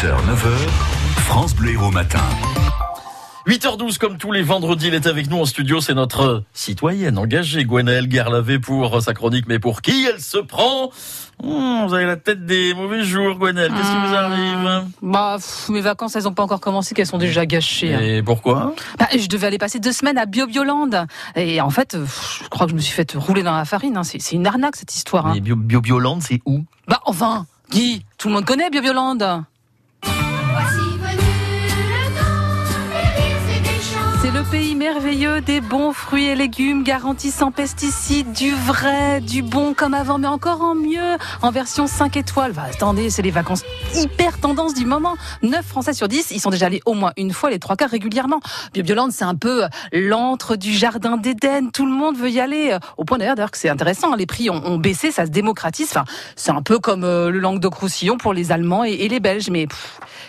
6h, 9h, France Bleu Héros Matin. 8h12, comme tous les vendredis, elle est avec nous en studio. C'est notre citoyenne engagée, Gwenaëlle Guerlavé, pour sa chronique. Mais pour qui elle se prend? Hmm, Vous avez la tête des mauvais jours, Gwenaëlle. Qu'est-ce qui vous arrive? Bah, pff, mes vacances, elles ont pas encore commencé, qu'elles sont déjà gâchées. hein. Et pourquoi? Bah, je devais aller passer deux semaines à BioBioland. Et en fait, pff, je crois que je me suis fait rouler dans la farine. hein. C'est une arnaque, cette histoire. hein. Et Bio Bio- Bioland, c'est où? Bah, enfin, Guy, tout le monde connaît BioBioland. Pays merveilleux des bons fruits et légumes garantis sans pesticides, du vrai, du bon comme avant, mais encore en mieux, en version 5 étoiles. Bah, attendez, c'est les vacances hyper tendance du moment. 9 Français sur 10, ils sont déjà allés au moins une fois, les trois quarts régulièrement. BioBioland, c'est un peu l'antre du jardin d'Éden. Tout le monde veut y aller. Au point d'ailleurs, que c'est intéressant, hein, les prix ont, baissé, ça se démocratise. Enfin, c'est un peu comme euh, le Languedoc-Roussillon pour les Allemands et, les Belges. Mais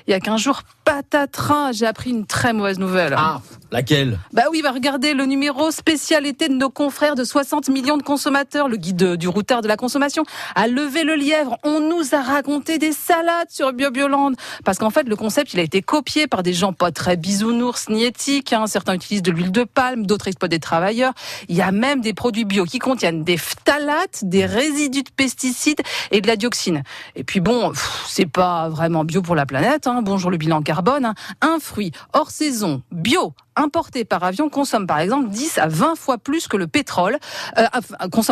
il y a qu'un jour, patatras, j'ai appris une très mauvaise nouvelle. Ah, laquelle? Bah oui, bah regardez le numéro spécialité de nos confrères de 60 millions de consommateurs, le guide du routard de la consommation, a levé le lièvre. On nous a raconté des salades sur BioBioland. Parce qu'en fait, le concept, il a été copié par des gens pas très bisounours ni éthiques. hein. Certains utilisent de l'huile de palme, d'autres exploitent des travailleurs. Il y a même des produits bio qui contiennent des phtalates, des résidus de pesticides et de la dioxine. Et puis bon, c'est pas vraiment bio pour la planète. hein. Bonjour le bilan carbone. hein. Un fruit hors saison, bio, importé par avion consomme par exemple 10 à 20 fois plus que le pétrole, euh,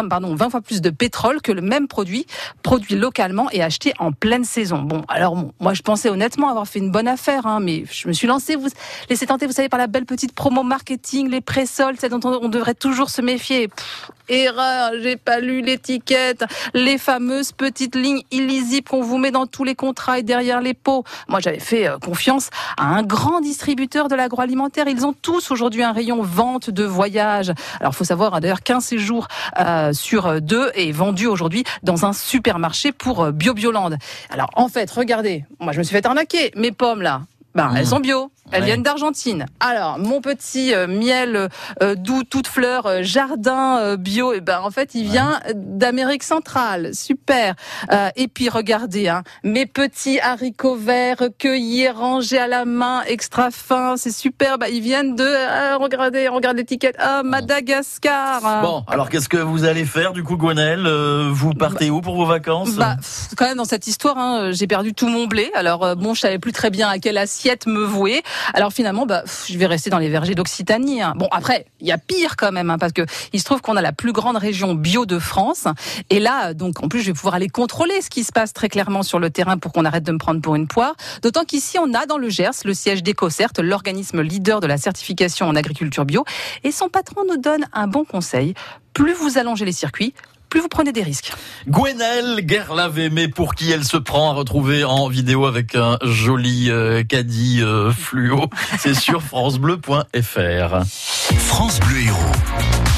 pardon 20 fois plus de pétrole que le même produit produit localement et acheté en pleine saison. Bon, alors bon, moi je pensais honnêtement avoir fait une bonne affaire, hein, mais je me suis lancé, vous laissez tenter, vous savez, par la belle petite promo marketing, les présols, c'est dont on, on devrait toujours se méfier. Pff, erreur, j'ai pas lu l'étiquette, les fameuses petites lignes illisibles qu'on vous met dans tous les contrats et derrière les pots. Moi j'avais fait euh, confiance à un grand distributeur de l'agroalimentaire. Ils ont tous aujourd'hui un rayon vente de voyage. Alors, faut savoir hein, d'ailleurs qu'un séjour euh, sur deux est vendu aujourd'hui dans un supermarché pour euh, BioBioland. Alors, en fait, regardez, moi je me suis fait arnaquer. Mes pommes là, ben, elles sont bio. Elles Ouais. viennent d'Argentine. Alors, mon petit euh, miel euh, doux, toute fleur, euh, jardin euh, bio, et ben en fait, il vient d'Amérique centrale. Super. Euh, et puis regardez, hein, mes petits haricots verts cueillis, rangés à la main, extra fins, c'est super. Bah, ils viennent de, ah, regardez, regarde l'étiquette, ah, Madagascar. Bon, alors qu'est-ce que vous allez faire du coup, Euh, Vous partez où pour vos vacances? Bah, pff, quand même dans cette histoire, hein, j'ai perdu tout mon blé. Alors euh, bon, je savais plus très bien à quelle assiette me vouer. Alors finalement, bah, je vais rester dans les vergers d'Occitanie. hein. Bon, après, il y a pire quand même, hein, parce que il se trouve qu'on a la plus grande région bio de France. Et là, donc en plus, je vais pouvoir aller contrôler ce qui se passe très clairement sur le terrain pour qu'on arrête de me prendre pour une poire. D'autant qu'ici, on a dans le Gers le siège d'EcoCert, l'organisme leader de la certification en agriculture bio. Et son patron nous donne un bon conseil. Plus vous allongez les circuits, plus vous prenez des risques. Gwenaëlle Guerlavé, mais pour qui elle se prend à retrouver en vidéo avec un joli euh, caddie euh, fluo, c'est sur francebleu.fr. France Bleu Héros.